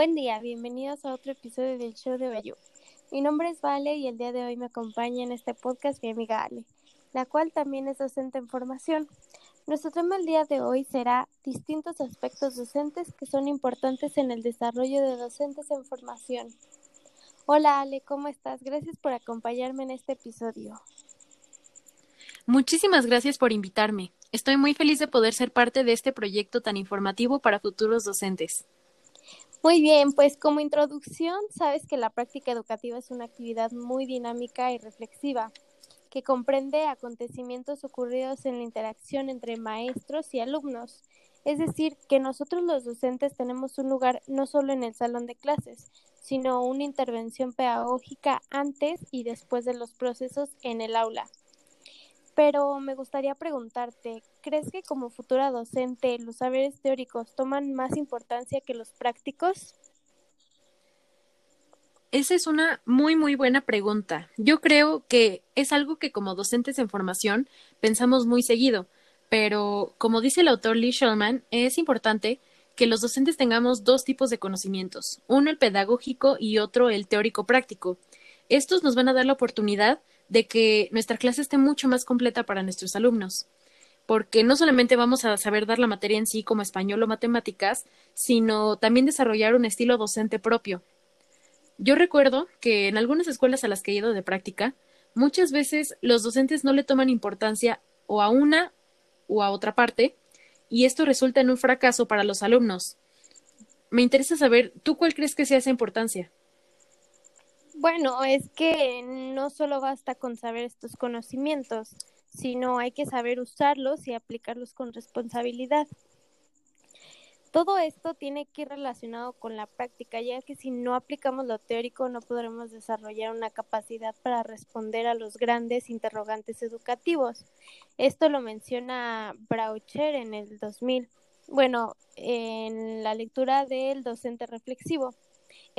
Buen día, bienvenidos a otro episodio del show de Bayou. Mi nombre es Vale y el día de hoy me acompaña en este podcast mi amiga Ale, la cual también es docente en formación. Nuestro tema el día de hoy será distintos aspectos docentes que son importantes en el desarrollo de docentes en formación. Hola Ale, ¿cómo estás? Gracias por acompañarme en este episodio. Muchísimas gracias por invitarme. Estoy muy feliz de poder ser parte de este proyecto tan informativo para futuros docentes. Muy bien, pues como introducción, sabes que la práctica educativa es una actividad muy dinámica y reflexiva que comprende acontecimientos ocurridos en la interacción entre maestros y alumnos. Es decir, que nosotros los docentes tenemos un lugar no solo en el salón de clases, sino una intervención pedagógica antes y después de los procesos en el aula. Pero me gustaría preguntarte, ¿crees que como futura docente los saberes teóricos toman más importancia que los prácticos? Esa es una muy, muy buena pregunta. Yo creo que es algo que como docentes en formación pensamos muy seguido, pero como dice el autor Lee Shulman, es importante que los docentes tengamos dos tipos de conocimientos, uno el pedagógico y otro el teórico práctico. Estos nos van a dar la oportunidad de que nuestra clase esté mucho más completa para nuestros alumnos, porque no solamente vamos a saber dar la materia en sí como español o matemáticas, sino también desarrollar un estilo docente propio. Yo recuerdo que en algunas escuelas a las que he ido de práctica, muchas veces los docentes no le toman importancia o a una o a otra parte, y esto resulta en un fracaso para los alumnos. Me interesa saber, ¿tú cuál crees que sea esa importancia? Bueno, es que no solo basta con saber estos conocimientos, sino hay que saber usarlos y aplicarlos con responsabilidad. Todo esto tiene que ir relacionado con la práctica, ya que si no aplicamos lo teórico no podremos desarrollar una capacidad para responder a los grandes interrogantes educativos. Esto lo menciona Braucher en el 2000, bueno, en la lectura del docente reflexivo.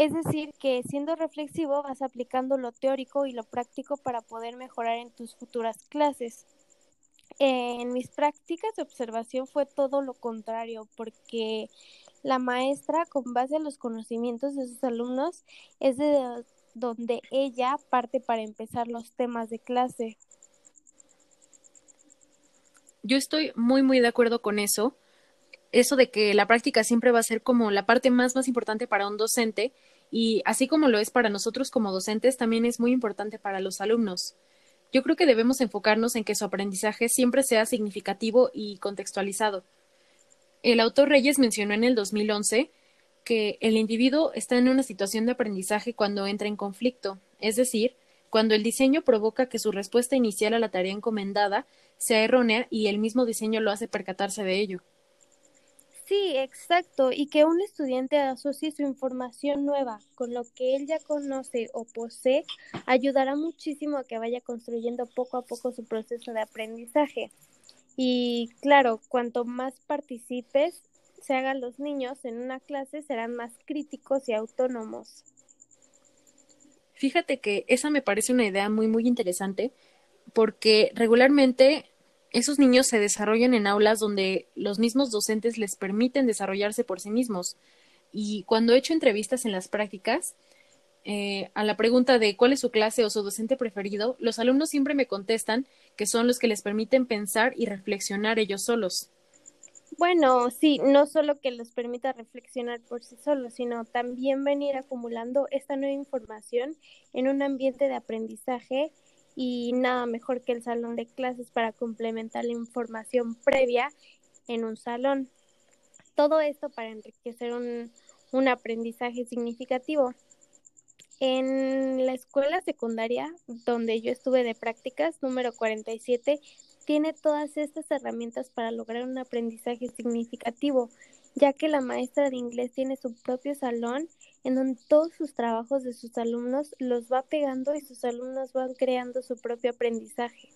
Es decir, que siendo reflexivo vas aplicando lo teórico y lo práctico para poder mejorar en tus futuras clases. En mis prácticas de observación fue todo lo contrario, porque la maestra, con base a los conocimientos de sus alumnos, es de donde ella parte para empezar los temas de clase. Yo estoy muy, muy de acuerdo con eso, eso de que la práctica siempre va a ser como la parte más, más importante para un docente y así como lo es para nosotros como docentes, también es muy importante para los alumnos. Yo creo que debemos enfocarnos en que su aprendizaje siempre sea significativo y contextualizado. El autor Reyes mencionó en el 2011 que el individuo está en una situación de aprendizaje cuando entra en conflicto, es decir, cuando el diseño provoca que su respuesta inicial a la tarea encomendada sea errónea y el mismo diseño lo hace percatarse de ello. Sí, exacto, y que un estudiante asocie su información nueva con lo que él ya conoce o posee ayudará muchísimo a que vaya construyendo poco a poco su proceso de aprendizaje. Y claro, cuanto más participes, se hagan los niños en una clase, serán más críticos y autónomos. Fíjate que esa me parece una idea muy, muy interesante porque regularmente esos niños se desarrollan en aulas donde los mismos docentes les permiten desarrollarse por sí mismos. Y cuando he hecho entrevistas en las prácticas, eh, a la pregunta de cuál es su clase o su docente preferido, los alumnos siempre me contestan que son los que les permiten pensar y reflexionar ellos solos. Bueno, sí, no solo que les permita reflexionar por sí solos, sino también venir acumulando esta nueva información en un ambiente de aprendizaje y nada mejor que el salón de clases para complementar la información previa en un salón. Todo esto para enriquecer un, un aprendizaje significativo. En la escuela secundaria, donde yo estuve de prácticas, número 47, tiene todas estas herramientas para lograr un aprendizaje significativo, ya que la maestra de inglés tiene su propio salón en donde todos sus trabajos de sus alumnos los va pegando y sus alumnos van creando su propio aprendizaje.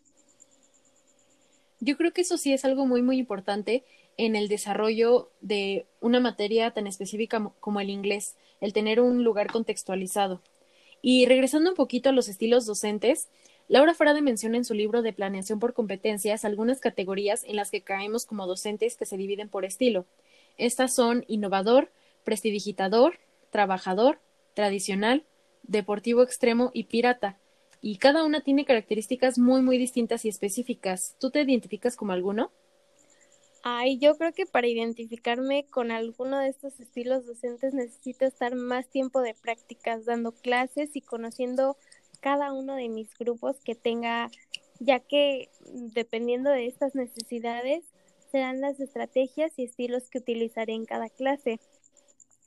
Yo creo que eso sí es algo muy, muy importante en el desarrollo de una materia tan específica como el inglés, el tener un lugar contextualizado. Y regresando un poquito a los estilos docentes, Laura Frade menciona en su libro de Planeación por Competencias algunas categorías en las que caemos como docentes que se dividen por estilo. Estas son innovador, prestidigitador, trabajador, tradicional, deportivo extremo y pirata. Y cada una tiene características muy, muy distintas y específicas. ¿Tú te identificas como alguno? Ay, yo creo que para identificarme con alguno de estos estilos docentes necesito estar más tiempo de prácticas, dando clases y conociendo cada uno de mis grupos que tenga, ya que dependiendo de estas necesidades serán las estrategias y estilos que utilizaré en cada clase.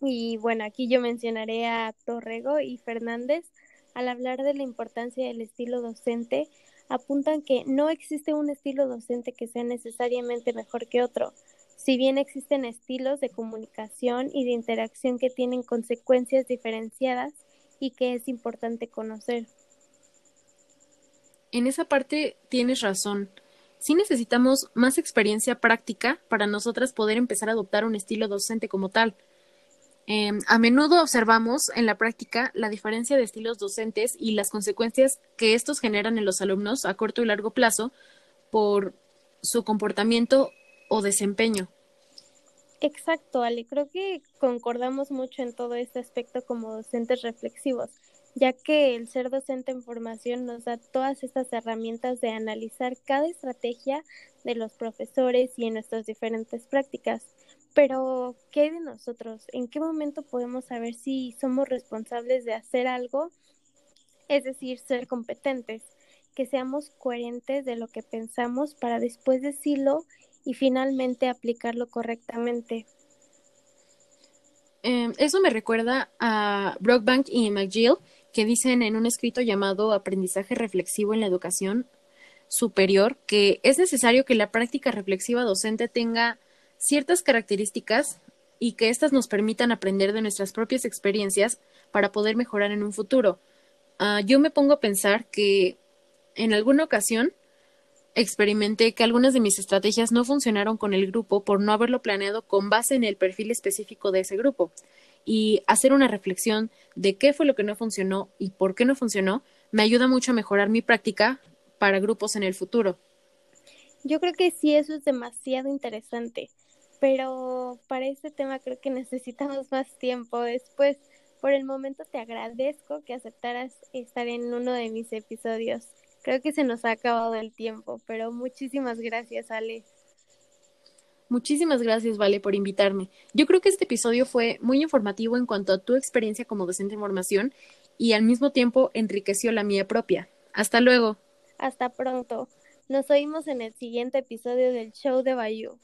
Y bueno, aquí yo mencionaré a Torrego y Fernández al hablar de la importancia del estilo docente apuntan que no existe un estilo docente que sea necesariamente mejor que otro, si bien existen estilos de comunicación y de interacción que tienen consecuencias diferenciadas y que es importante conocer. En esa parte tienes razón. Sí necesitamos más experiencia práctica para nosotras poder empezar a adoptar un estilo docente como tal. Em, a menudo observamos en la práctica la diferencia de estilos docentes y las consecuencias que estos generan en los alumnos a corto y largo plazo por su comportamiento o desempeño. Exacto, Ale. Creo que concordamos mucho en todo este aspecto como docentes reflexivos, ya que el ser docente en formación nos da todas estas herramientas de analizar cada estrategia de los profesores y en nuestras diferentes prácticas. Pero, ¿qué hay de nosotros? ¿En qué momento podemos saber si somos responsables de hacer algo? Es decir, ser competentes, que seamos coherentes de lo que pensamos para después decirlo y finalmente aplicarlo correctamente. Em, eso me recuerda a Brockbank y McGill, que dicen en un escrito llamado Aprendizaje reflexivo en la educación superior que es necesario que la práctica reflexiva docente tenga ciertas características y que éstas nos permitan aprender de nuestras propias experiencias para poder mejorar en un futuro. Ah, yo me pongo a pensar que en alguna ocasión experimenté que algunas de mis estrategias no funcionaron con el grupo por no haberlo planeado con base en el perfil específico de ese grupo. Y hacer una reflexión de qué fue lo que no funcionó y por qué no funcionó me ayuda mucho a mejorar mi práctica para grupos en el futuro. Yo creo que sí, eso es demasiado interesante pero para este tema creo que necesitamos más tiempo después. Por el momento te agradezco que aceptaras estar en uno de mis episodios. Creo que se nos ha acabado el tiempo, pero muchísimas gracias, Ale. Muchísimas gracias, Vale, por invitarme. Yo creo que este episodio fue muy informativo en cuanto a tu experiencia como docente de formación y al mismo tiempo enriqueció la mía propia. Hasta luego. Hasta pronto. Nos oímos en el siguiente episodio del show de Bayou.